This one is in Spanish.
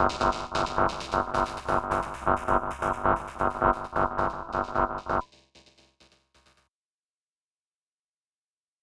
Ha ha.